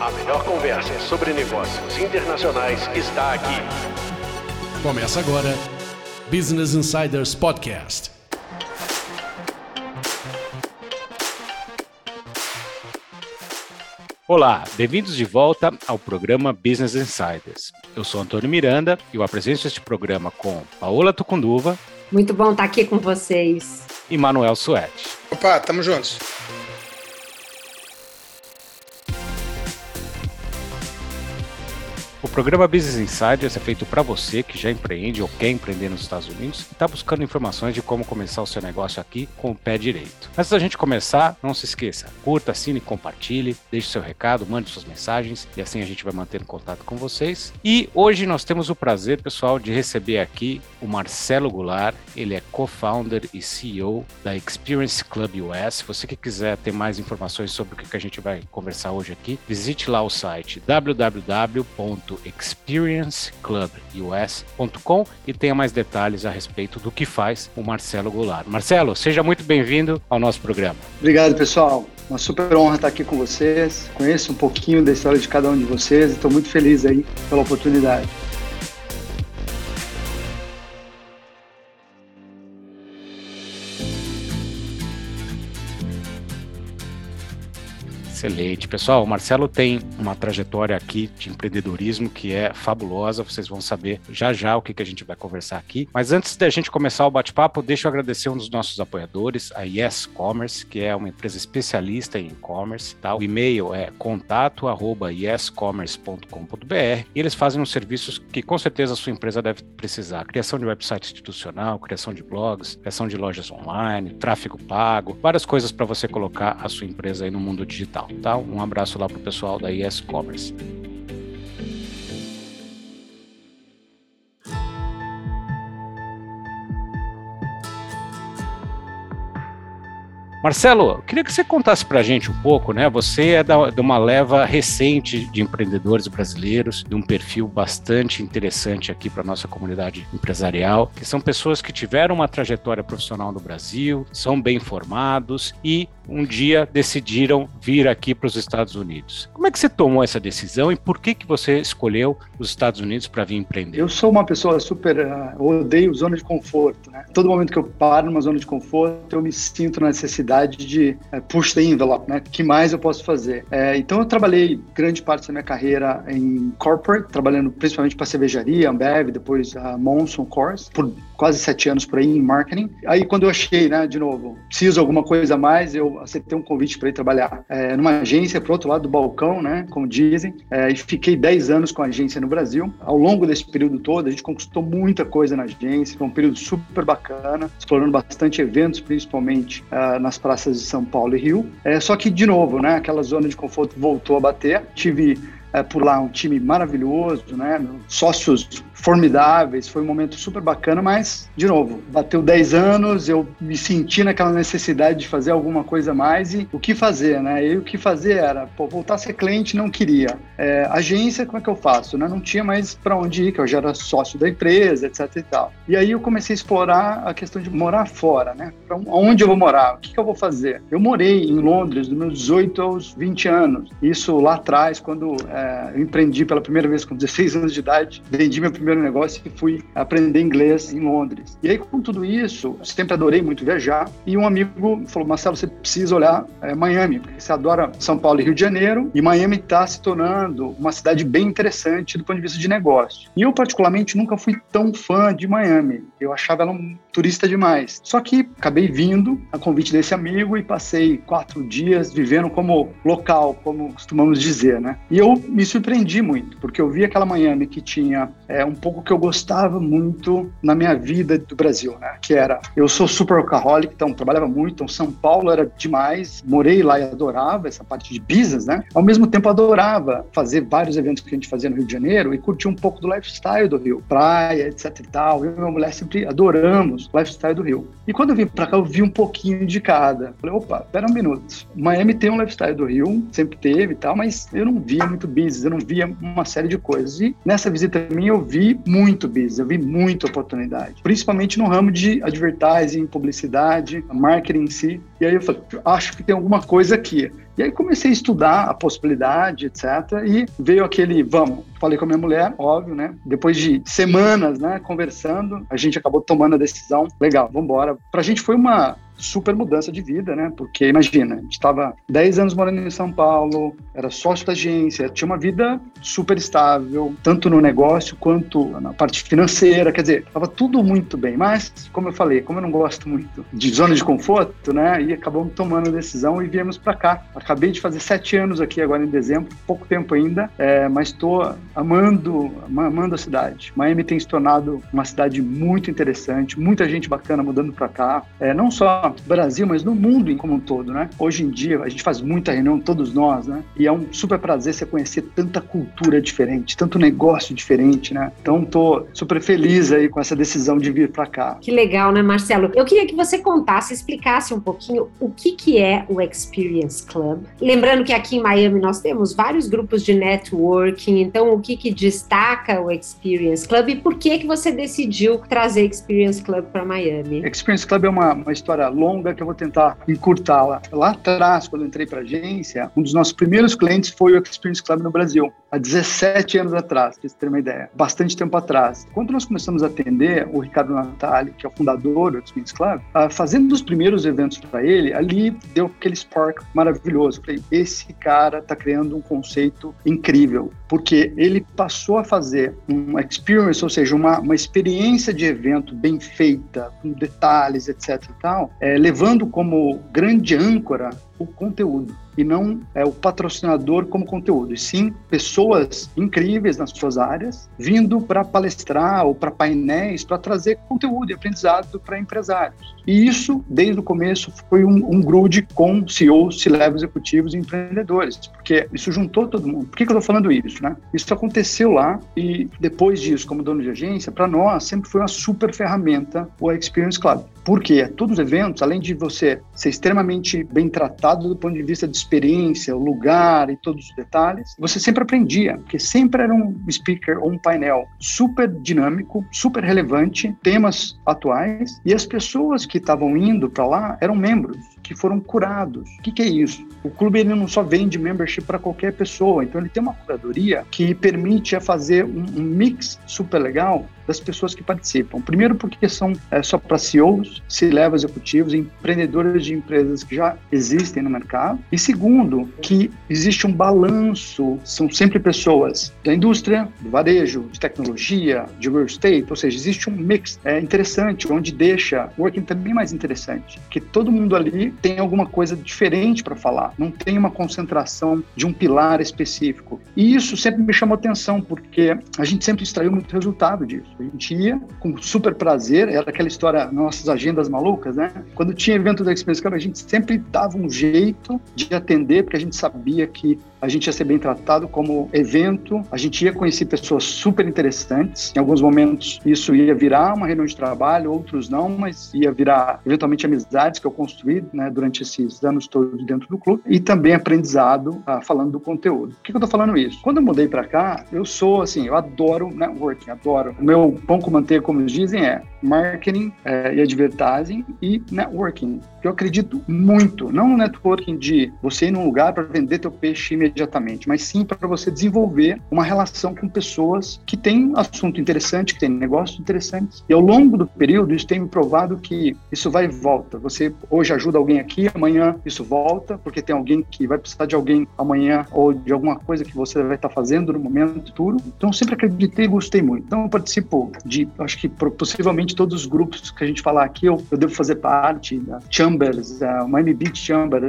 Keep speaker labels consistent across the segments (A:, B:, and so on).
A: A melhor conversa sobre negócios internacionais está aqui.
B: Começa agora Business Insiders Podcast.
C: Olá, bem-vindos de volta ao programa Business Insiders. Eu sou Antônio Miranda e eu apresento este programa com Paola Tucunduva.
D: Muito bom estar aqui com vocês.
C: E Manuel Suete.
E: Opa, tamo juntos.
C: O programa Business Insiders é feito para você que já empreende ou quer empreender nos Estados Unidos e está buscando informações de como começar o seu negócio aqui com o pé direito. Antes da gente começar, não se esqueça, curta, assine, compartilhe, deixe seu recado, mande suas mensagens e assim a gente vai mantendo contato com vocês. E hoje nós temos o prazer, pessoal, de receber aqui o Marcelo Goulart. Ele é co-founder e CEO da Experience Club US. Você que quiser ter mais informações sobre o que a gente vai conversar hoje aqui, visite lá o site www experienceclubus.com e tenha mais detalhes a respeito do que faz o Marcelo Goulart. Marcelo, seja muito bem-vindo ao nosso programa.
F: Obrigado, pessoal. Uma super honra estar aqui com vocês. Conheço um pouquinho da história de cada um de vocês e estou muito feliz aí pela oportunidade.
C: Excelente. Pessoal, o Marcelo tem uma trajetória aqui de empreendedorismo que é fabulosa. Vocês vão saber já já o que, que a gente vai conversar aqui. Mas antes da gente começar o bate-papo, deixa eu agradecer um dos nossos apoiadores, a Yes Commerce, que é uma empresa especialista em e-commerce. Tá? O e-mail é contato@yescommerce.com.br e eles fazem uns serviços que com certeza a sua empresa deve precisar: criação de website institucional, criação de blogs, criação de lojas online, tráfego pago, várias coisas para você colocar a sua empresa aí no mundo digital. Tá? Um abraço lá para o pessoal da ES Commerce. Marcelo, queria que você contasse para a gente um pouco, né? Você é da, de uma leva recente de empreendedores brasileiros, de um perfil bastante interessante aqui para nossa comunidade empresarial, que são pessoas que tiveram uma trajetória profissional no Brasil, são bem formados e um dia decidiram vir aqui para os Estados Unidos. Como é que você tomou essa decisão e por que que você escolheu os Estados Unidos para vir empreender?
F: Eu sou uma pessoa super, uh, odeio zona de conforto, né? Todo momento que eu paro numa zona de conforto, eu me sinto na necessidade de uh, push the envelope, né? Que mais eu posso fazer? Uh, então eu trabalhei grande parte da minha carreira em corporate, trabalhando principalmente para cervejaria, Ambev, depois a Monson Course, por quase sete anos por aí em marketing. Aí quando eu achei, né, de novo, preciso alguma coisa a mais, eu aceitei um convite para ir trabalhar é, numa agência para outro lado do balcão, né, como dizem, é, e fiquei 10 anos com a agência no Brasil. Ao longo desse período todo, a gente conquistou muita coisa na agência, foi um período super bacana, explorando bastante eventos, principalmente uh, nas praças de São Paulo e Rio. É, só que, de novo, né, aquela zona de conforto voltou a bater. Tive é, por lá um time maravilhoso, né? Sócios formidáveis, foi um momento super bacana, mas, de novo, bateu 10 anos, eu me senti naquela necessidade de fazer alguma coisa mais e o que fazer, né? E o que fazer era, pô, voltar a ser cliente não queria. É, agência, como é que eu faço? Né? Não tinha mais para onde ir, que eu já era sócio da empresa, etc e tal. E aí eu comecei a explorar a questão de morar fora, né? Pra onde eu vou morar? O que, que eu vou fazer? Eu morei em Londres dos meus 18 aos 20 anos. Isso lá atrás, quando é, eu empreendi pela primeira vez com 16 anos de idade, vendi meu primeiro primeiro negócio e fui aprender inglês em Londres. E aí, com tudo isso, sempre adorei muito viajar. E um amigo falou: Marcelo, você precisa olhar é, Miami, porque você adora São Paulo e Rio de Janeiro. E Miami está se tornando uma cidade bem interessante do ponto de vista de negócio. E eu, particularmente, nunca fui tão fã de Miami. Eu achava ela um turista demais. Só que acabei vindo a convite desse amigo e passei quatro dias vivendo como local, como costumamos dizer, né? E eu me surpreendi muito, porque eu vi aquela Miami que tinha é, um pouco que eu gostava muito na minha vida do Brasil, né? Que era, eu sou super workaholic, então trabalhava muito, então São Paulo era demais, morei lá e adorava essa parte de business, né? Ao mesmo tempo adorava fazer vários eventos que a gente fazia no Rio de Janeiro e curtir um pouco do lifestyle do Rio, praia, etc e tal. Eu e minha mulher sempre adoramos o lifestyle do Rio. E quando eu vim para cá, eu vi um pouquinho de cada. Falei, opa, pera um minuto. Miami tem um lifestyle do Rio, sempre teve e tal, mas eu não via muito business business, eu não via uma série de coisas. E nessa visita minha eu vi muito business, eu vi muita oportunidade, principalmente no ramo de advertising, publicidade, marketing em si. E aí eu falei, acho que tem alguma coisa aqui. E aí comecei a estudar a possibilidade, etc. E veio aquele, vamos, falei com a minha mulher, óbvio, né? Depois de semanas, né, conversando, a gente acabou tomando a decisão, legal, vamos embora. Pra gente foi uma super mudança de vida, né? Porque imagina, a gente estava 10 anos morando em São Paulo, era sócio da agência, tinha uma vida super estável, tanto no negócio quanto na parte financeira, quer dizer, estava tudo muito bem. Mas, como eu falei, como eu não gosto muito de zona de conforto, né? E acabamos tomando a decisão e viemos para cá. Acabei de fazer sete anos aqui agora em dezembro, pouco tempo ainda, é, mas estou amando, amando a cidade. Miami tem se tornado uma cidade muito interessante, muita gente bacana mudando para cá, é, não só Brasil, mas no mundo como um todo, né? Hoje em dia, a gente faz muita reunião, todos nós, né? E é um super prazer você conhecer tanta cultura diferente, tanto negócio diferente, né? Então, tô super feliz aí com essa decisão de vir para cá.
D: Que legal, né, Marcelo? Eu queria que você contasse, explicasse um pouquinho o que, que é o Experience Club. Lembrando que aqui em Miami nós temos vários grupos de networking, então o que, que destaca o Experience Club e por que, que você decidiu trazer Experience Club para Miami?
F: Experience Club é uma, uma história longa que eu vou tentar encurtá-la. Lá atrás, quando eu entrei para a agência, um dos nossos primeiros clientes foi o Experience Club no Brasil, há 17 anos atrás, para você ter uma ideia, bastante tempo atrás. Quando nós começamos a atender o Ricardo Natali, que é o fundador do Experience Club, uh, fazendo os primeiros eventos para ele, ali deu aquele spark maravilhoso. Eu falei, esse cara está criando um conceito incrível, porque ele passou a fazer uma experience, ou seja, uma, uma experiência de evento bem feita, com detalhes, etc e tal, é, levando como grande âncora o conteúdo e não é o patrocinador como conteúdo, e sim pessoas incríveis nas suas áreas vindo para palestrar ou para painéis para trazer conteúdo e aprendizado para empresários. E isso, desde o começo, foi um, um grude com CEOs, C-level executivos e empreendedores, porque isso juntou todo mundo. Por que, que eu estou falando isso? Né? Isso aconteceu lá e depois disso, como dono de agência, para nós sempre foi uma super ferramenta o Experience Club. Porque todos os eventos, além de você ser extremamente bem tratado do ponto de vista de experiência, o lugar e todos os detalhes, você sempre aprendia, porque sempre era um speaker ou um painel super dinâmico, super relevante, temas atuais, e as pessoas que estavam indo para lá eram membros que foram curados. O que, que, é isso? O clube ele não só vende membership para qualquer pessoa, então ele tem uma curadoria que permite fazer um, um mix super legal das pessoas que participam. Primeiro, porque são é, só para CEOs, C-level executivos, empreendedores de empresas que já existem no mercado. E segundo, que existe um balanço, são sempre pessoas da indústria, do varejo, de tecnologia, de real estate, ou seja, existe um mix é, interessante, onde deixa o working também mais interessante, que todo mundo ali tem alguma coisa diferente para falar, não tem uma concentração de um pilar específico. E isso sempre me chamou atenção, porque a gente sempre extraiu muito resultado disso. A gente ia com super prazer, era aquela história, nossas agendas malucas, né? Quando tinha evento da Experience Club, a gente sempre dava um jeito de atender, porque a gente sabia que a gente ia ser bem tratado como evento, a gente ia conhecer pessoas super interessantes. Em alguns momentos isso ia virar uma reunião de trabalho, outros não, mas ia virar eventualmente amizades que eu construí né, durante esses anos todos dentro do clube e também aprendizado ah, falando do conteúdo. Por que, que eu tô falando isso? Quando eu mudei para cá, eu sou assim, eu adoro networking, adoro. O meu pão com manteiga, como eles dizem, é marketing é, e advertising e networking. Eu acredito muito, não no networking de você ir num lugar para vender teu peixe imediatamente, mas sim para você desenvolver uma relação com pessoas que têm assunto interessante, que têm negócios interessantes. E ao longo do período, isso tem me provado que isso vai e volta. Você hoje ajuda alguém aqui, amanhã isso volta, porque tem alguém que vai precisar de alguém amanhã ou de alguma coisa que você vai estar fazendo no momento futuro. Então, sempre acreditei e gostei muito. Então, eu participo de, acho que possivelmente todos os grupos que a gente falar aqui, eu, eu devo fazer parte da Chambers, da Miami Beach Chamber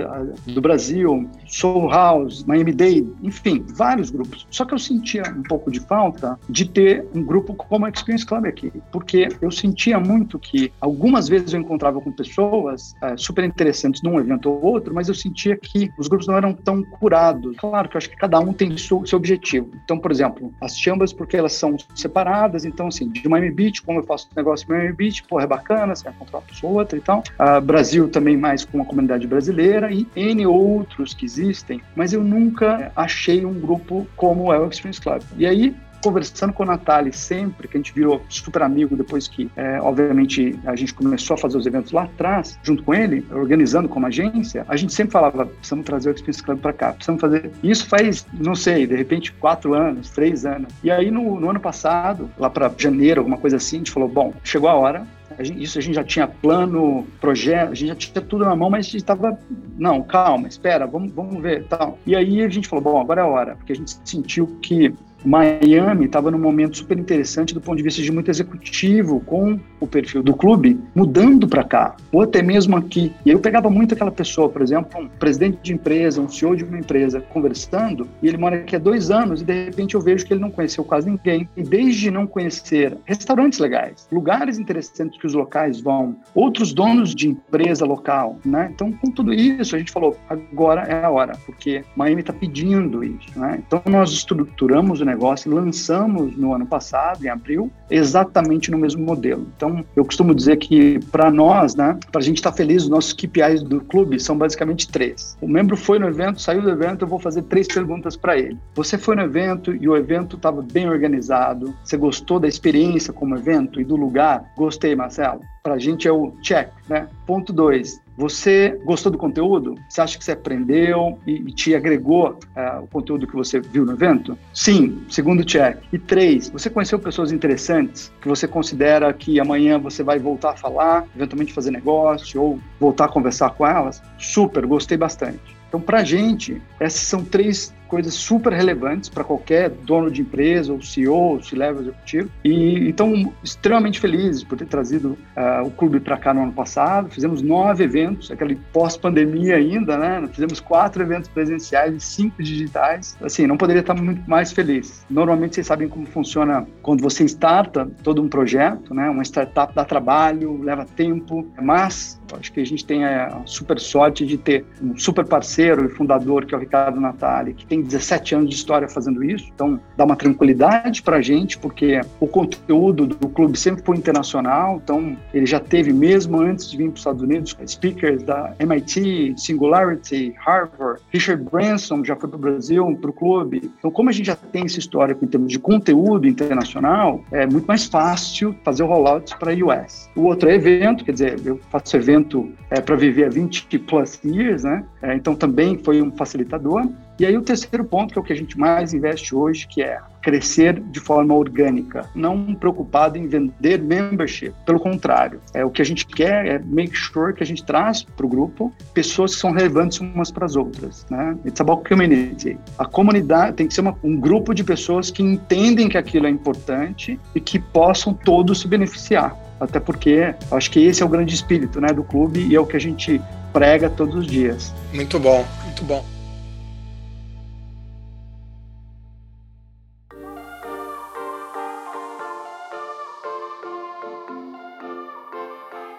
F: do Brasil, Soul House, Miami Day, enfim, vários grupos. Só que eu sentia um pouco de falta de ter um grupo como a Experience Club aqui, porque eu sentia muito que algumas vezes eu encontrava com pessoas é, super interessantes num evento ou outro, mas eu sentia que os grupos não eram tão curados. Claro que eu acho que cada um tem seu, seu objetivo. Então, por exemplo, as chambers, porque elas são separadas, então, assim, de Miami Beach, como eu faço negócio em Miami Beach, pô, é bacana, você vai encontrar uma pessoa outra e tal. Uh, Brasil também mais com a comunidade brasileira e N outros que existem, mas eu nunca nunca achei um grupo como é o Experience Club. E aí conversando com a Natália sempre, que a gente virou super amigo depois que, é, obviamente, a gente começou a fazer os eventos lá atrás, junto com ele, organizando como agência, a gente sempre falava, precisamos trazer o Experience Club para cá, precisamos fazer. Isso faz, não sei, de repente, quatro anos, três anos. E aí, no, no ano passado, lá para janeiro, alguma coisa assim, a gente falou, bom, chegou a hora, isso a gente já tinha plano, projeto, a gente já tinha tudo na mão, mas a gente estava, não, calma, espera, vamos, vamos ver, tal. E aí a gente falou, bom, agora é a hora, porque a gente sentiu que Miami estava num momento super interessante do ponto de vista de muito executivo, com o perfil do clube, mudando para cá, ou até mesmo aqui. E eu pegava muito aquela pessoa, por exemplo, um presidente de empresa, um CEO de uma empresa, conversando, e ele mora aqui há dois anos, e de repente eu vejo que ele não conheceu quase ninguém. E desde não conhecer restaurantes legais, lugares interessantes que os locais vão, outros donos de empresa local, né? Então, com tudo isso, a gente falou, agora é a hora, porque Miami está pedindo isso, né? Então, nós estruturamos o negócio, lançamos no ano passado, em abril, exatamente no mesmo modelo. Então, eu costumo dizer que para nós, né, para a gente estar tá feliz, os nossos KPIs do clube são basicamente três. O membro foi no evento, saiu do evento, eu vou fazer três perguntas para ele. Você foi no evento e o evento estava bem organizado? Você gostou da experiência como evento e do lugar? Gostei, Marcelo. Para a gente é o check, né? Ponto dois, você gostou do conteúdo? Você acha que você aprendeu e, te agregou uh, o conteúdo que você viu no evento? Sim, segundo check. E três, você conheceu pessoas interessantes que você considera que amanhã você vai voltar a falar, eventualmente fazer negócio ou voltar a conversar com elas? Super, gostei bastante. Então, para a gente, essas são três coisas super relevantes para qualquer dono de empresa, ou CEO, ou C-level executivo. E então, extremamente felizes por ter trazido uh, o clube para cá no ano passado. Fizemos nove eventos, aquele pós-pandemia ainda, né? Fizemos quatro eventos presenciais e cinco digitais. Assim, não poderia estar muito mais feliz. Normalmente, vocês sabem como funciona quando você starta todo um projeto, né? Uma startup dá trabalho, leva tempo, mas acho que a gente tem a super sorte de ter um super parceiro e fundador, que é o Ricardo Natali, que tem 17 anos de história fazendo isso, então dá uma tranquilidade para a gente, porque o conteúdo do clube sempre foi internacional, então ele já teve, mesmo antes de vir para os Estados Unidos, speakers da MIT, Singularity, Harvard, Richard Branson já foi para o Brasil, para o clube. Então, como a gente já tem esse histórico em termos de conteúdo internacional, é muito mais fácil fazer o rollout para a US. O outro é evento, quer dizer, eu faço evento é, para viver há 20 plus years, né? É, então também foi um facilitador. E aí o terceiro ponto, que é o que a gente mais investe hoje, que é crescer de forma orgânica, não preocupado em vender membership. Pelo contrário, é o que a gente quer é make sure que a gente traz para o grupo pessoas que são relevantes umas para as outras, né? It's about community. A comunidade tem que ser uma, um grupo de pessoas que entendem que aquilo é importante e que possam todos se beneficiar. Até porque acho que esse é o grande espírito, né, do clube e é o que a gente prega todos os dias.
E: Muito bom, muito bom.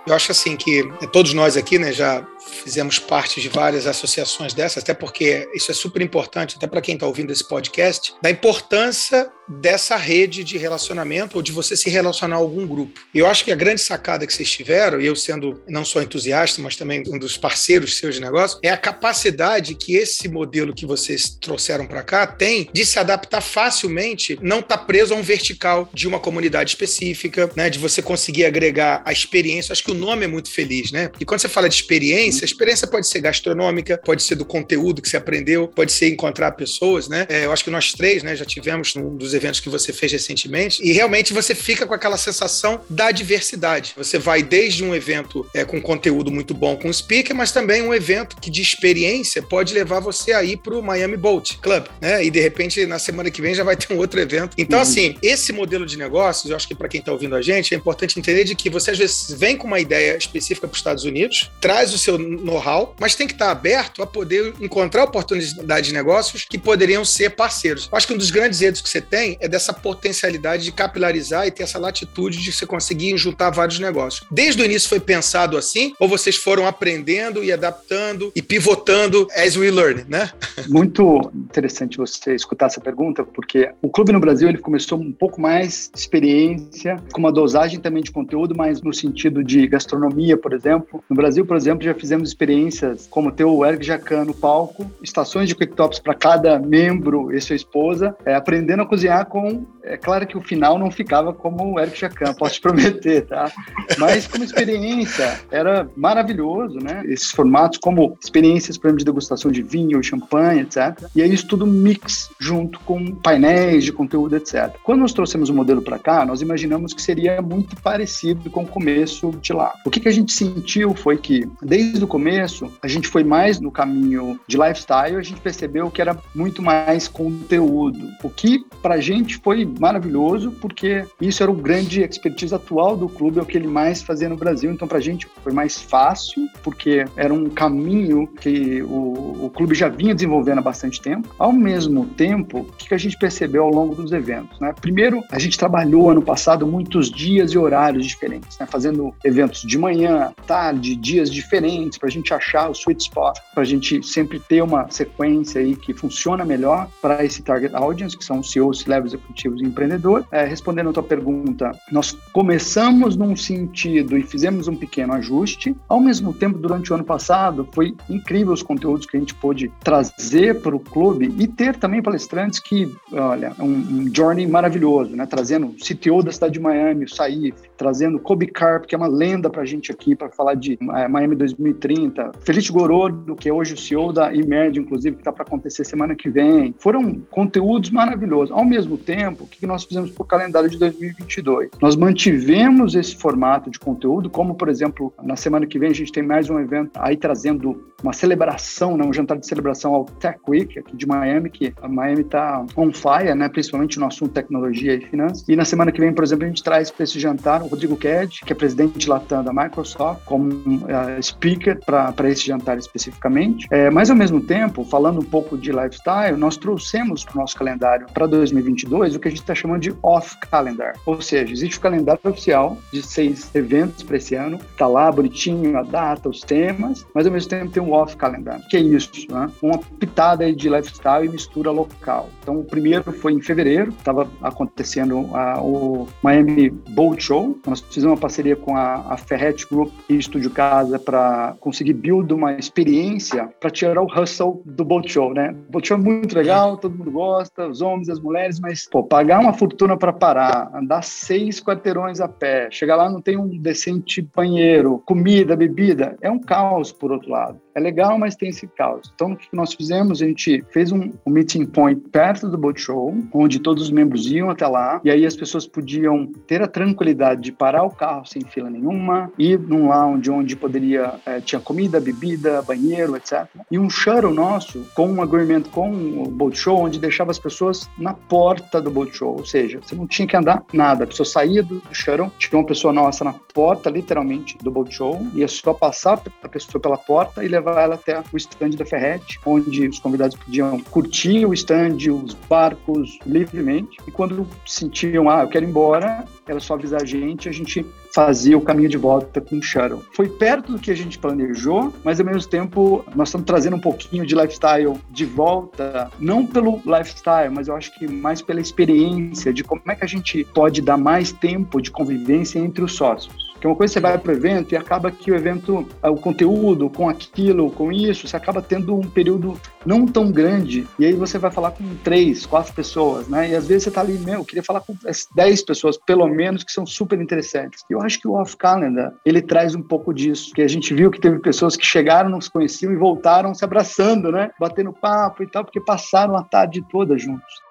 E: Eu acho assim que todos nós aqui, né, já fizemos parte de várias associações dessas, até porque isso é super importante, até para quem está ouvindo esse podcast, da importância dessa rede de relacionamento ou de você se relacionar a algum grupo. Eu acho que a grande sacada que vocês tiveram, e eu sendo não só entusiasta, mas também um dos parceiros seus de negócio, é a capacidade que esse modelo que vocês trouxeram para cá tem de se adaptar facilmente, não estar tá preso a um vertical de uma comunidade específica, né, de você conseguir agregar a experiência. Acho que o nome é muito feliz, né? E quando você fala de experiência, a experiência pode ser gastronômica, pode ser do conteúdo que você aprendeu, pode ser encontrar pessoas, né? É, eu acho que nós três, né, já tivemos um dos eventos que você fez recentemente, e realmente você fica com aquela sensação da diversidade. Você vai desde um evento é, com conteúdo muito bom com o speaker, mas também um evento que de experiência pode levar você a ir para o Miami Boat Club, né? E de repente na semana que vem já vai ter um outro evento. Então, uhum. assim, esse modelo de negócios, eu acho que para quem está ouvindo a gente, é importante entender de que você às vezes vem com uma ideia específica para os Estados Unidos, traz o seu know-how, mas tem que estar aberto a poder encontrar oportunidades de negócios que poderiam ser parceiros. Eu acho que um dos grandes erros que você tem é dessa potencialidade de capilarizar e ter essa latitude de você conseguir juntar vários negócios. Desde o início foi pensado assim, ou vocês foram aprendendo e adaptando e pivotando as we learn, né?
F: Muito interessante você escutar essa pergunta, porque o clube no Brasil ele começou um pouco mais experiência, com uma dosagem também de conteúdo, mas no sentido de gastronomia, por exemplo. No Brasil, por exemplo, já fizemos experiências como ter o Eric Jacan no palco, estações de cooktops para cada membro e sua esposa, é, aprendendo a cozinhar com. É claro que o final não ficava como o Eric Jacan, posso te prometer, tá? Mas como experiência, era maravilhoso, né? Esses formatos, como experiências, por exemplo, de degustação de vinho, champanhe, etc. E aí isso tudo mix junto com painéis de conteúdo, etc. Quando nós trouxemos o modelo para cá, nós imaginamos que seria muito parecido com o começo de lá. O que, que a gente sentiu foi que, desde o começo, a gente foi mais no caminho de lifestyle, a gente percebeu que era muito mais conteúdo. O que, para a gente, foi maravilhoso, porque isso era o grande expertise atual do clube, é o que ele mais fazia no Brasil. Então, para a gente, foi mais fácil, porque era um caminho que o, o clube já vinha desenvolvendo há bastante tempo. Ao mesmo tempo, o que a gente percebeu ao longo dos eventos? Né? Primeiro, a gente trabalhou ano passado muitos dias e horários diferentes, né? fazendo eventos de manhã, tarde, dias diferentes, para a gente achar o sweet spot, para a gente sempre ter uma sequência aí que funciona melhor para esse target audience, que são os CEOs, levels executivos e empreendedor. É, respondendo a tua pergunta, nós começamos num sentido e fizemos um pequeno ajuste. Ao mesmo tempo, durante o ano passado, foi incrível os conteúdos que a gente pôde trazer para o clube e ter também palestrantes que, olha, um, um journey maravilhoso, né? Trazendo o CTO da cidade de Miami, o Saif, trazendo Kobe Carp, que é uma lenda para a gente aqui, para falar de é, Miami 2030, Feliz Gorodo, que é hoje o CEO da Emerge, inclusive, que está para acontecer semana que vem. Foram conteúdos maravilhosos. Ao mesmo tempo, o que nós fizemos para o calendário de 2022? Nós mantivemos esse formato de conteúdo, como, por exemplo, na semana que vem a gente tem mais um evento aí trazendo uma celebração, né, um jantar de celebração ao Tech Week aqui de Miami, que a Miami está on fire, né, principalmente no assunto tecnologia e finanças. E na semana que vem, por exemplo, a gente traz para esse jantar o Rodrigo Ked, que é presidente latam da Microsoft, como uh, speaker para esse jantar especificamente. É, mas, ao mesmo tempo, falando um pouco de lifestyle, nós trouxemos para o nosso calendário para 2022 o que a gente está chamando de off-calendar. Ou seja, existe o calendário oficial de seis eventos para esse ano, está lá bonitinho a data, os temas, mas ao mesmo tempo tem um off-calendar. que é isso? Né? Uma pitada de lifestyle e mistura local. Então, o primeiro foi em fevereiro, estava acontecendo o Miami Boat Show. Nós fizemos uma parceria com a, a Ferret Group e Estúdio Casa para conseguir build uma experiência para tirar o hustle do Boat Show, né? O Boat Show é muito legal, todo mundo gosta, os homens, as mulheres, mas, pô, pagar uma fortuna para parar, andar seis quarteirões a pé, chegar lá não tem um decente banheiro, comida, bebida, é um caos, por outro lado. É legal, mas tem esse caos. Então, o que nós fizemos? A gente fez um, um meeting point perto do boat show, onde todos os membros iam até lá, e aí as pessoas podiam ter a tranquilidade de parar o carro sem fila nenhuma, ir num lounge onde poderia, é, tinha comida, bebida, banheiro, etc. E um shuttle nosso, com um agreement com o boat show, onde deixava as pessoas na porta do boat show, ou seja, você não tinha que andar nada, a pessoa saía do, do shuttle, tinha uma pessoa nossa na porta, literalmente, do boat show, ia só passar a pessoa pela porta e levar levar ela até o stand da Ferret, onde os convidados podiam curtir o stand, os barcos livremente. E quando sentiam, ah, eu quero ir embora, era só avisar a gente, a gente fazia o caminho de volta com o shuttle. Foi perto do que a gente planejou, mas ao mesmo tempo nós estamos trazendo um pouquinho de lifestyle de volta, não pelo lifestyle, mas eu acho que mais pela experiência de como é que a gente pode dar mais tempo de convivência entre os sócios. Que uma coisa você vai para o evento e acaba que o evento, ah, o conteúdo com aquilo, com isso, você acaba tendo um período não tão grande e aí você vai falar com três, quatro pessoas, né? E às vezes você está ali, meu, eu queria falar com dez pessoas, pelo menos, que são super interessantes. Eu acho que o off-calendar, ele traz um pouco disso, que a gente viu que teve pessoas que chegaram, não se conheciam e voltaram se abraçando, né? Batendo papo e tal, porque passaram a tarde toda juntos.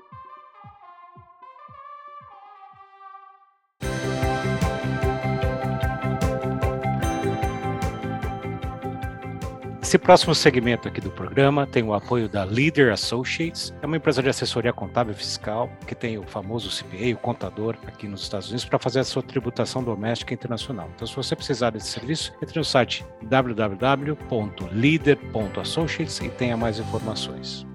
C: Esse próximo segmento aqui do programa tem o apoio da Leader Associates, é uma empresa de assessoria contábil e fiscal que tem o famoso CPA, o contador aqui nos Estados Unidos, para fazer a sua tributação doméstica e internacional. Então, se você precisar desse serviço, entre no site www.leader.associates e tenha mais informações.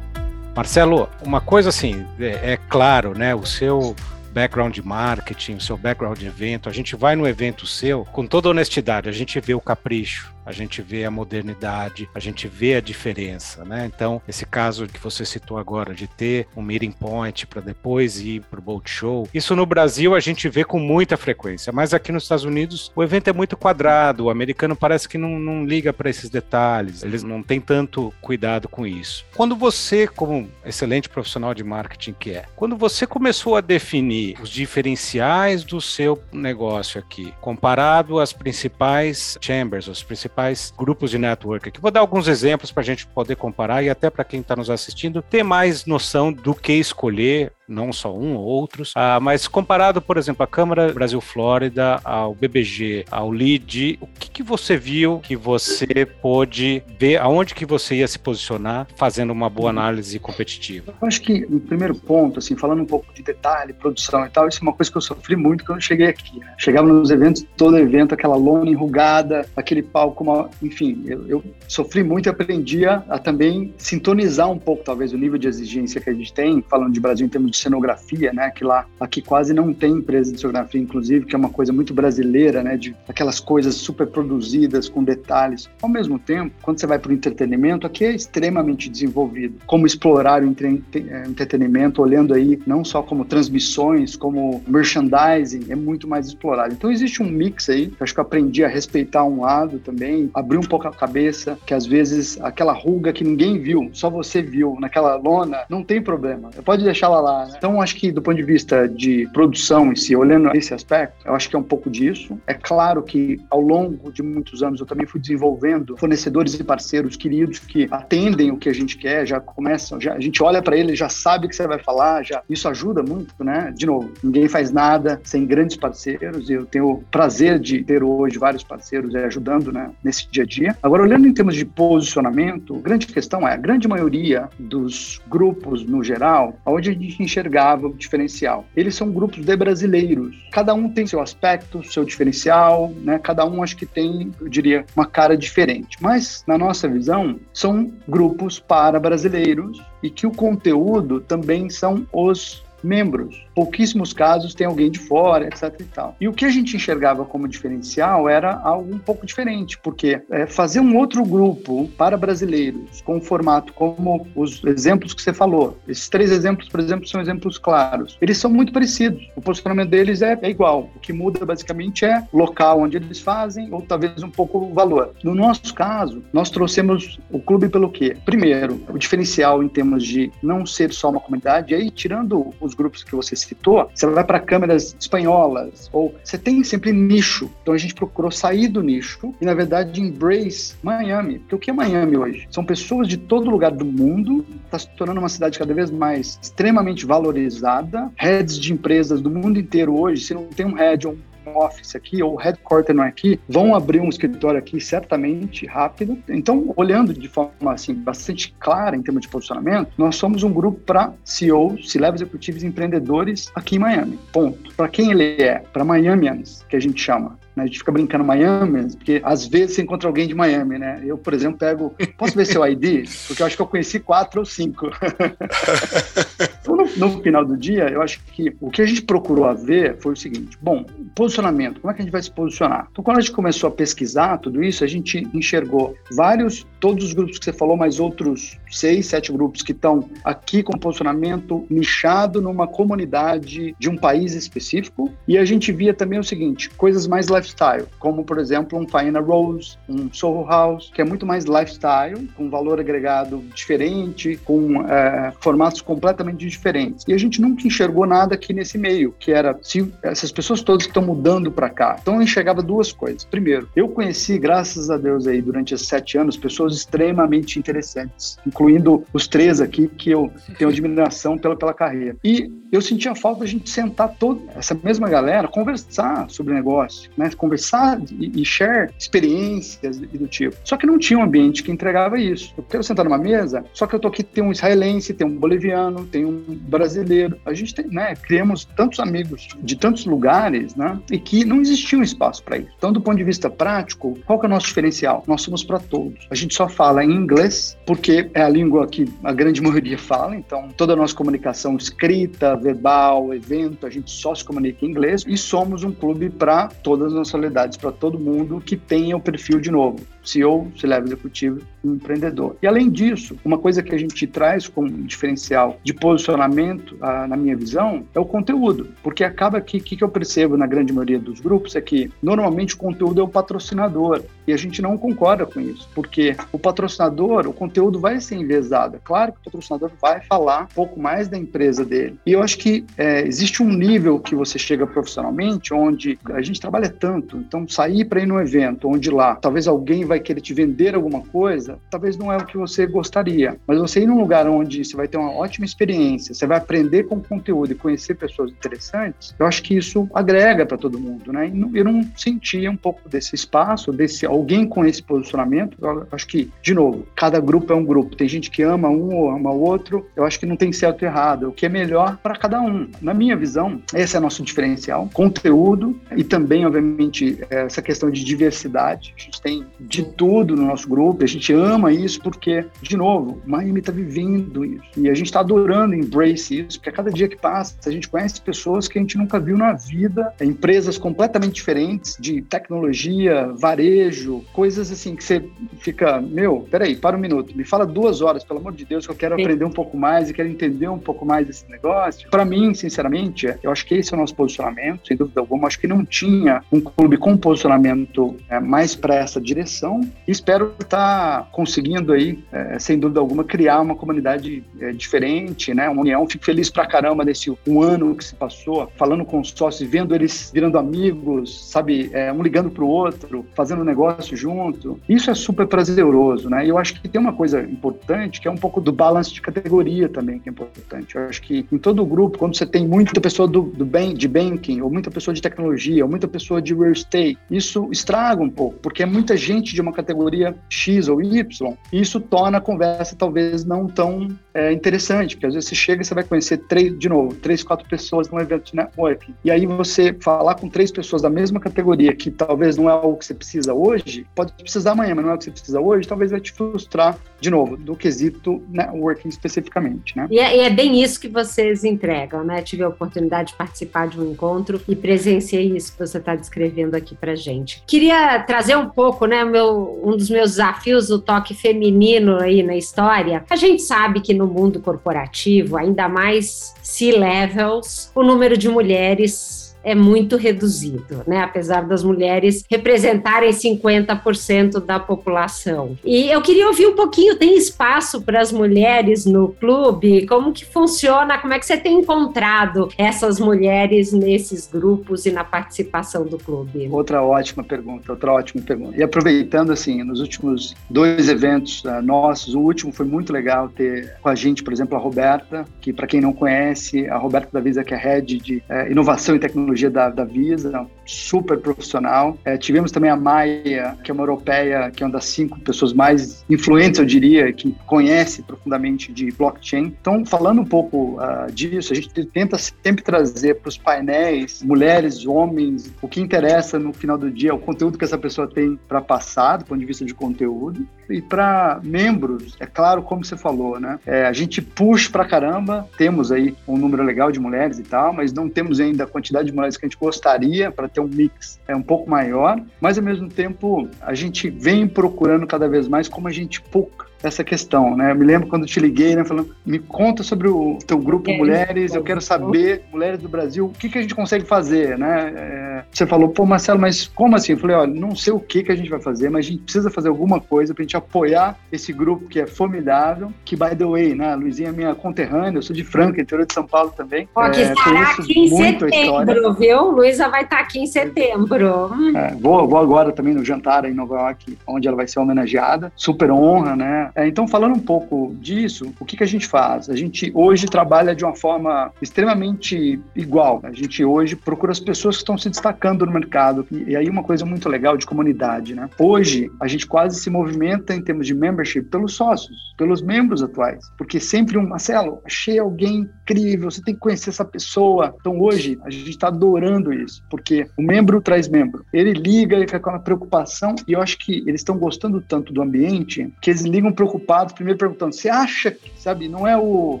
C: Marcelo, uma coisa assim, é, é claro, né? O seu background de marketing, o seu background de evento, a gente vai no evento seu com toda honestidade, a gente vê o capricho, a gente vê a modernidade, a gente vê a diferença, né? Então, esse caso que você citou agora de ter um meeting point para depois ir para o boat show, isso no Brasil a gente vê com muita frequência, mas aqui nos Estados Unidos o evento é muito quadrado, o americano parece que não, não liga para esses detalhes, eles não têm tanto cuidado com isso. Quando você, como excelente profissional de marketing que é, quando você começou a definir os diferenciais do seu negócio aqui, comparado às principais chambers, os principais principais grupos de network aqui. Vou dar alguns exemplos para a gente poder comparar e até para quem está nos assistindo ter mais noção do que escolher não só um ou outros, ah, mas comparado, por exemplo, a Câmara Brasil-Flórida, ao BBG, ao LID, o que, que você viu que você pôde ver aonde que você ia se posicionar fazendo uma boa análise competitiva?
F: Eu acho que, no primeiro ponto, assim, falando um pouco de detalhe, produção e tal, isso é uma coisa que eu sofri muito quando eu cheguei aqui. Né? Chegava nos eventos, todo evento, aquela lona enrugada, aquele palco, uma... enfim, eu, eu sofri muito e aprendi a, a também sintonizar um pouco, talvez, o nível de exigência que a gente tem, falando de Brasil em termos de de cenografia, né? Que lá aqui quase não tem empresa de cenografia, inclusive, que é uma coisa muito brasileira, né? De aquelas coisas super produzidas com detalhes. Ao mesmo tempo, quando você vai para o entretenimento, aqui é extremamente desenvolvido. Como explorar o entre é, entretenimento, olhando aí não só como transmissões, como merchandising, é muito mais explorado. Então existe um mix aí. Acho que eu aprendi a respeitar um lado também, abrir um pouco a cabeça, que às vezes aquela ruga que ninguém viu, só você viu naquela lona, não tem problema. Pode deixar ela lá, Então, acho que do ponto de vista de produção em si, olhando esse aspecto, eu acho que é um pouco disso. É claro que ao longo de muitos anos eu também fui desenvolvendo fornecedores e parceiros queridos que atendem o que a gente quer, já começam, já, a gente olha para ele, já sabe o que você vai falar, já isso ajuda muito, né? De novo, ninguém faz nada sem grandes parceiros e eu tenho o prazer de ter hoje vários parceiros ajudando, né, nesse dia a dia. Agora, olhando em termos de posicionamento, grande questão é a grande maioria dos grupos no geral, onde a gente enxergava o diferencial. Eles são grupos de brasileiros. Cada um tem seu aspecto, seu diferencial, né? Cada um acho que tem, eu diria, uma cara diferente. Mas, na nossa visão, são grupos para brasileiros e que o conteúdo também são os membros. Pouquíssimos casos tem alguém de fora, etc e tal. E o que a gente enxergava como diferencial era algo um pouco diferente, porque é, fazer um outro grupo para brasileiros com um formato como os exemplos que você falou, esses três exemplos, por exemplo, são exemplos claros. Eles são muito parecidos. O posicionamento deles é, é igual. O que muda basicamente é o local onde eles fazem ou talvez um pouco o valor. No nosso caso, nós trouxemos o clube pelo quê? Primeiro, o diferencial em termos de não ser só uma comunidade, aí tirando os grupos que você citou, você vai para câmeras espanholas, ou você tem sempre nicho. Então a gente procurou sair do nicho e, na verdade, embrace Miami. Porque o que é Miami hoje? São pessoas de todo lugar do mundo, está se tornando uma cidade cada vez mais extremamente valorizada. Heads de empresas do mundo inteiro hoje, se não tem um head ou um office aqui, ou headquarter é aqui, vão abrir um escritório aqui certamente rápido. Então, olhando de forma assim bastante clara em termos de posicionamento, nós somos um grupo para CEOs, C-level executivos empreendedores aqui em Miami. Ponto. Para quem ele é? Para Miamians, que a gente chama. Né? A gente fica brincando Miami, porque às vezes você encontra alguém de Miami, né? Eu, por exemplo, pego. Posso ver seu ID? Porque eu acho que eu conheci quatro ou cinco. então, no, no, final do dia, eu acho que o que a gente procurou a ver foi o seguinte: bom, posicionamento, como é que a gente vai se posicionar? Então, quando a gente começou a pesquisar tudo isso, a gente enxergou vários, todos os grupos que você falou, mais outros seis, sete grupos que estão aqui com posicionamento nichado numa comunidade de um país específico. E a gente via também o seguinte: coisas mais life lifestyle, como por exemplo um Faina Rose, um Soho House, que é muito mais lifestyle, com valor agregado diferente, com é, formatos completamente diferentes. E a gente nunca enxergou nada aqui nesse meio, que era se essas pessoas todas estão mudando para cá. Então eu enxergava duas coisas. Primeiro, eu conheci, graças a Deus aí, durante esses sete anos, pessoas extremamente interessantes, incluindo os três aqui que eu tenho admiração pela, pela carreira. E eu sentia falta a gente sentar toda essa mesma galera, conversar sobre negócio, né? Conversar e, e share experiências e do tipo. Só que não tinha um ambiente que entregava isso. Eu quero sentar numa mesa, só que eu tô aqui, tem um israelense, tem um boliviano, tem um brasileiro. A gente tem, né, criamos tantos amigos de tantos lugares, né, e que não existia um espaço para isso. Então, do ponto de vista prático, qual que é o nosso diferencial? Nós somos para todos. A gente só fala em inglês, porque é a língua que a grande maioria fala, então toda a nossa comunicação escrita, verbal, evento, a gente só se comunica em inglês e somos um clube para todas as nacionalidades, para todo mundo que tenha o perfil de novo CEO, C-Level executivo e empreendedor. E além disso, uma coisa que a gente traz como diferencial de posicionamento, ah, na minha visão, é o conteúdo. Porque acaba que o que, que eu percebo na grande maioria dos grupos é que normalmente o conteúdo é o patrocinador. E a gente não concorda com isso, porque o patrocinador, o conteúdo vai ser envezado. É claro que o patrocinador vai falar um pouco mais da empresa dele. E eu acho que é, existe um nível que você chega profissionalmente onde a gente trabalha tanto. Então, sair para ir num evento onde lá talvez alguém vai vai querer te vender alguma coisa, talvez não é o que você gostaria. Mas você ir num lugar onde você vai ter uma ótima experiência, você vai aprender com conteúdo e conhecer pessoas interessantes, eu acho que isso agrega para todo mundo, né? Eu não sentia um pouco desse espaço, desse alguém com esse posicionamento. Eu acho que, de novo, cada grupo é um grupo. Tem gente que ama um ou ama o outro. Eu acho que não tem certo e errado. O que é melhor para cada um. Na minha visão, esse é nosso diferencial. Conteúdo e também, obviamente, essa questão de diversidade. A gente tem de tudo no nosso grupo, a gente ama isso porque, de novo, Miami está vivendo isso. E a gente está adorando embrace isso, porque a cada dia que passa, a gente conhece pessoas que a gente nunca viu na vida, empresas completamente diferentes de tecnologia, varejo, coisas assim que você fica, meu, peraí, para um minuto, me fala duas horas, pelo amor de Deus, que eu quero Sim. aprender um pouco mais e quero entender um pouco mais desse negócio. Para mim, sinceramente, eu acho que esse é o nosso posicionamento, sem dúvida alguma. Acho que não tinha um clube com posicionamento é, mais para essa direção então, espero estar tá conseguindo aí, é, sem dúvida alguma, criar uma comunidade é, diferente, né? Uma união. Fico feliz pra caramba nesse um ano que se passou, falando com os sócios, vendo eles virando amigos, sabe? É, um ligando pro outro, fazendo negócio junto. Isso é super prazeroso, né? E eu acho que tem uma coisa importante, que é um pouco do balance de categoria também, que é importante. Eu acho que em todo grupo, quando você tem muita pessoa do, do bem, de banking, ou muita pessoa de tecnologia, ou muita pessoa de real estate, isso estraga um pouco, porque é muita gente de uma categoria X ou Y, isso torna a conversa talvez não tão é, interessante, porque às vezes você chega e você vai conhecer três, de novo, três, quatro pessoas num evento de networking, e aí você falar com três pessoas da mesma categoria, que talvez não é o que você precisa hoje, pode precisar amanhã, mas não é o que você precisa hoje, talvez vai te frustrar, de novo, do quesito networking especificamente, né?
D: E é, e é bem isso que vocês entregam, né? Tive a oportunidade de participar de um encontro e presenciei isso que você está descrevendo aqui pra gente. Queria trazer um pouco, né, meu um dos meus desafios, o toque feminino aí na história. A gente sabe que no mundo corporativo, ainda mais C-levels, o número de mulheres é muito reduzido, né? Apesar das mulheres representarem 50% da população. E eu queria ouvir um pouquinho, tem espaço para as mulheres no clube? Como que funciona? Como é que você tem encontrado essas mulheres nesses grupos e na participação do clube?
F: Outra ótima pergunta, outra ótima pergunta. E aproveitando, assim, nos últimos dois eventos uh, nossos, o último foi muito legal ter com a gente, por exemplo, a Roberta, que para quem não conhece, a Roberta da Visa, que é head de uh, inovação e tecnologia tecnologia da, da Visa, super profissional. É, tivemos também a Maia, que é uma europeia, que é uma das cinco pessoas mais influentes, eu diria, que conhece profundamente de blockchain. Então, falando um pouco uh, disso, a gente tenta sempre trazer para os painéis mulheres, homens, o que interessa no final do dia, o conteúdo que essa pessoa tem para passar, do ponto de vista de conteúdo. E para membros, é claro, como você falou, né? É, a gente puxa para caramba, temos aí um número legal de mulheres e tal, mas não temos ainda a quantidade de mulheres que a gente gostaria para ter um mix é um pouco maior, mas ao mesmo tempo a gente vem procurando cada vez mais como a gente pouca essa questão, né? Eu me lembro quando te liguei, né, falando, me conta sobre o teu grupo é, Mulheres, eu quero saber, Mulheres do Brasil, o que, que a gente consegue fazer, né? É, você falou, pô, Marcelo, mas como assim? Eu falei, olha, não sei o que, que a gente vai fazer, mas a gente precisa fazer alguma coisa para a gente apoiar esse grupo que é formidável, que, by the way, né, a Luizinha é minha conterrânea, eu sou de Franca, interior de São Paulo também.
D: Ó, que é, estará aqui em setembro, viu? Luísa vai estar aqui em setembro.
F: É, vou, vou agora também no jantar em Nova York, onde ela vai ser homenageada, super honra, né? É, então, falando um pouco disso, o que, que a gente faz? A gente hoje trabalha de uma forma extremamente igual. A gente hoje procura as pessoas que estão se destacando no mercado. E, e aí uma coisa muito legal de comunidade, né? Hoje, a gente quase se movimenta em termos de membership pelos sócios, pelos membros atuais. Porque sempre um, Marcelo, achei alguém incrível, você tem que conhecer essa pessoa. Então, hoje, a gente está adorando isso, porque o membro traz membro. Ele liga e fica com uma preocupação, e eu acho que eles estão gostando tanto do ambiente que eles ligam preocupados, primeiro perguntando: você acha que, sabe, não é o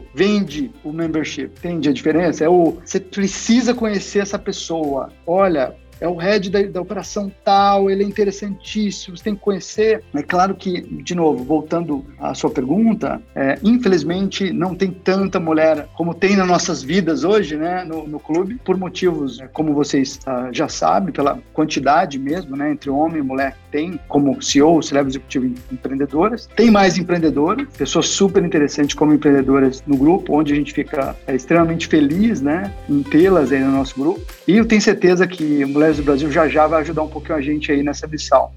F: vende o membership, entende a diferença? É o você precisa conhecer essa pessoa. Olha, é o head da, da, operação tal, ele é interessantíssimo, você tem que conhecer. É claro que, de novo, voltando à sua pergunta, é, infelizmente não tem tanta mulher como tem nas nossas vidas hoje, né, no, no clube, por motivos, né, como vocês uh, já sabem, pela quantidade mesmo, né, entre homem e mulher tem, como CEO, C-Level Executivo empreendedoras. Tem mais empreendedoras, pessoas super interessantes como empreendedoras no grupo, onde a gente fica é, extremamente feliz, né, em tê-las aí no nosso grupo. E eu tenho certeza que mulher Mulheres do Brasil já já vai ajudar um pouquinho a gente aí nessa missão.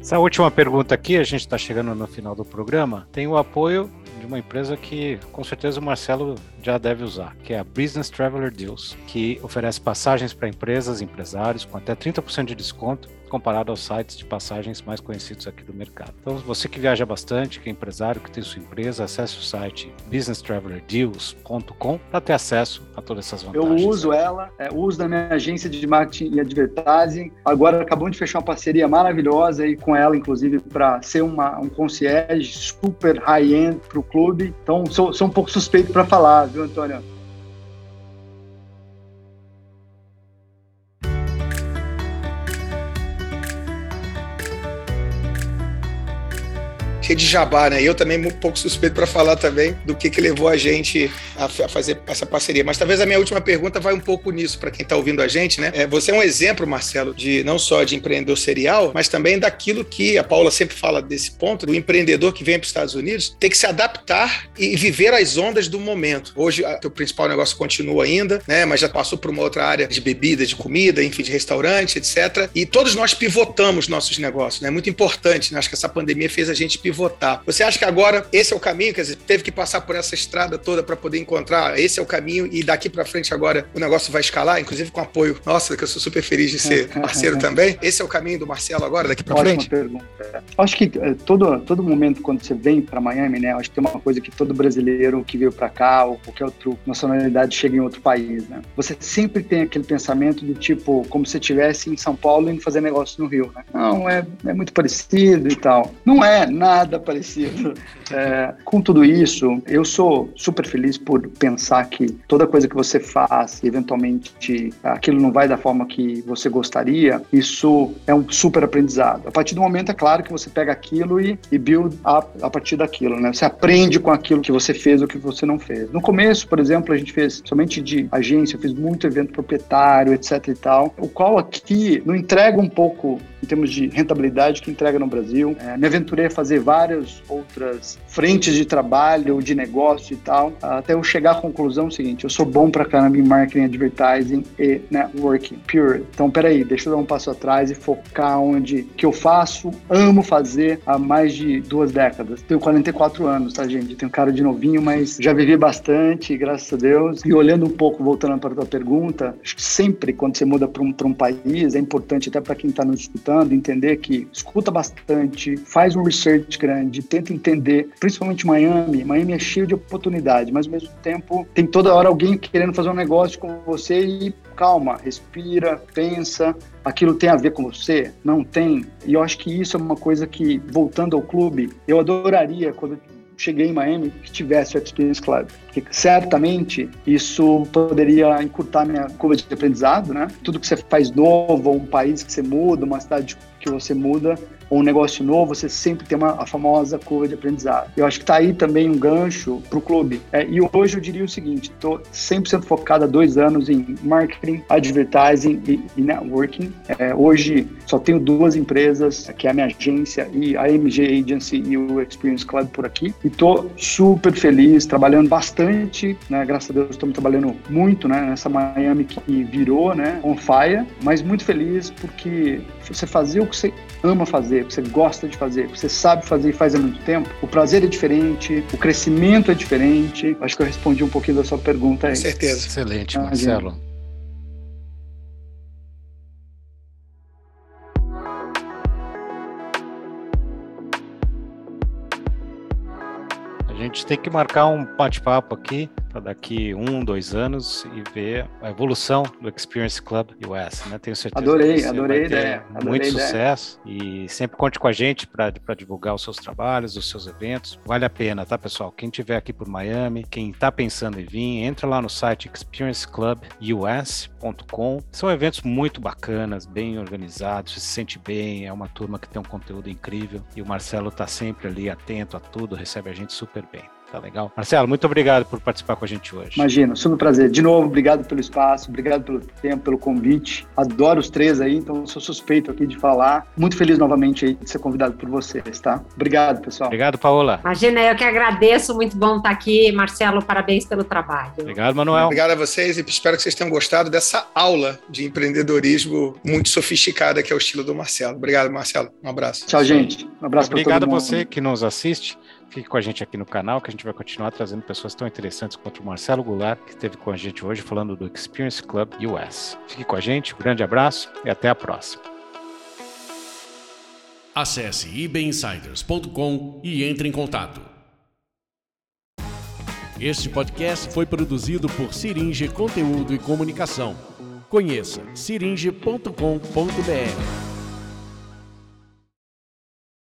C: Essa última pergunta aqui, a gente está chegando no final do programa, tem o apoio de uma empresa que com certeza o Marcelo já deve usar, que é a Business Traveler Deals, que oferece passagens para empresas empresários com até 30% de desconto comparado aos sites de passagens mais conhecidos aqui do mercado. Então, você que viaja bastante, que é empresário, que tem sua empresa, acesse o site businesstravelerdeals.com para ter acesso a todas essas vantagens.
F: Eu uso ela, é, uso da minha agência de marketing e advertising. Agora acabamos de fechar uma parceria maravilhosa aí com ela, inclusive, para ser uma, um concierge super high-end para o clube. Então, sou, sou um pouco suspeito para falar, viu, Antônio?
E: De jabá, né? Eu também um pouco suspeito para falar também do que, que levou a gente a, a, fazer essa parceria. Mas talvez a minha última pergunta vai um pouco nisso para quem está ouvindo a gente, né? É, você é um exemplo, Marcelo, de não só de empreendedor serial, mas também daquilo que a Paula sempre fala desse ponto, do empreendedor que vem para os Estados Unidos tem que se adaptar e viver as ondas do momento. Hoje, o principal negócio continua ainda, né? Mas já passou por uma outra área de bebida, de comida, enfim, de restaurante, etc. E todos nós pivotamos nossos negócios, né? Muito importante, né? Acho que essa pandemia fez a gente pivotar votar. Você acha que agora esse é o caminho? Quer dizer, teve que passar por essa estrada toda para poder encontrar esse é o caminho e daqui para frente agora o negócio vai escalar, inclusive com apoio. Nossa, que eu sou super feliz de ser parceiro também. Esse é o caminho do Marcelo agora, daqui para frente?
F: pergunta. Acho que eh, todo, todo momento quando você vem para Miami, né, acho que tem uma coisa que todo brasileiro que veio para cá ou qualquer outra nacionalidade chega em outro país, né? Você sempre tem aquele pensamento do tipo, como se estivesse em São Paulo e fazer negócio no Rio, né? Não, é, é muito parecido e tal. Não é nada nada parecido. É, com tudo isso, eu sou super feliz por pensar que toda coisa que você faz, eventualmente aquilo não vai da forma que você gostaria, isso é um super aprendizado. A partir do momento, é claro que você pega aquilo e, e build up a partir daquilo, né? Você aprende com aquilo que você fez ou que você não fez. No começo, por exemplo, a gente fez somente de agência, eu fiz muito evento proprietário, etc e tal, o qual aqui não entrega um pouco em termos de rentabilidade que entrega no Brasil. É, me aventurei a fazer várias outras frentes de trabalho, de negócio e tal, até eu chegar à conclusão seguinte: eu sou bom para caramba em marketing, advertising e networking, pure. Então, peraí, deixa eu dar um passo atrás e focar onde que eu faço, amo fazer há mais de duas décadas. Tenho 44 anos, tá, gente? Tenho cara de novinho, mas já vivi bastante, graças a Deus. E olhando um pouco, voltando para a tua pergunta, acho que sempre quando você muda para um, um país, é importante até para quem está nos escutando entender que escuta bastante, faz um research grande, tenta entender, principalmente Miami. Miami é cheio de oportunidade, mas ao mesmo tempo tem toda hora alguém querendo fazer um negócio com você e calma, respira, pensa, aquilo tem a ver com você? Não tem. E eu acho que isso é uma coisa que, voltando ao clube, eu adoraria quando cheguei em Miami que tivesse o Experience Club, porque certamente isso poderia encurtar minha curva de aprendizado, né? Tudo que você faz novo, um país que você muda, uma cidade que você muda, ou um negócio novo, você sempre tem uma, a famosa curva de aprendizado. Eu acho que está aí também um gancho para o clube. É, e hoje eu diria o seguinte: estou 100% focado há dois anos em marketing, advertising e, e networking. É, hoje só tenho duas empresas, que é a minha agência e a MG Agency e o Experience Club por aqui. E estou super feliz, trabalhando bastante, né? Graças a Deus estamos trabalhando muito, né? Nessa Miami que virou, né? On fire, mas muito feliz porque você fazer o que você ama fazer, o que você gosta de fazer, o que você sabe fazer e faz há muito tempo, o prazer é diferente, o crescimento é diferente. Acho que eu respondi um pouquinho da sua pergunta aí.
E: Com certeza.
C: Excelente, Marcelo. A gente tem que marcar um bate-papo aqui para daqui um, dois anos e ver a evolução do Experience Club US, né? Tenho certeza
F: Adorei,
C: que você
F: adorei
C: vai ter
F: ideia, adorei
C: muito
F: ideia.
C: sucesso e sempre conte com a gente para divulgar os seus trabalhos, os seus eventos. Vale a pena, tá, pessoal? Quem tiver aqui por Miami, quem está pensando em vir, entra lá no site experienceclubus.com. São eventos muito bacanas, bem organizados, se sente bem, é uma turma que tem um conteúdo incrível e o Marcelo tá sempre ali atento a tudo, recebe a gente super bem. Tá legal? Marcelo, muito obrigado por participar com a gente hoje.
F: Imagina, super prazer. De novo, obrigado pelo espaço, obrigado pelo tempo, pelo convite. Adoro os três aí, então sou suspeito aqui de falar. Muito feliz novamente aí de ser convidado por vocês, tá? Obrigado, pessoal.
C: Obrigado, Paola.
D: Imagina, eu que agradeço, muito bom estar aqui. Marcelo, parabéns pelo trabalho.
C: Obrigado, Manuel.
E: Obrigado a vocês e espero que vocês tenham gostado dessa aula de empreendedorismo muito sofisticada que é o estilo do Marcelo. Obrigado, Marcelo. Um abraço.
F: Tchau, gente. Um abraço para todo
C: Obrigado a você que nos assiste. Fique com a gente aqui no canal, que a gente vai continuar trazendo pessoas tão interessantes quanto o Marcelo Goulart, que esteve com a gente hoje falando do Experience Club US. Fique com a gente, um grande abraço e até a próxima.
B: Acesse ibinsiders.com e entre em contato. Este podcast foi produzido por Siringe Conteúdo e Comunicação. Conheça siringe.com.br.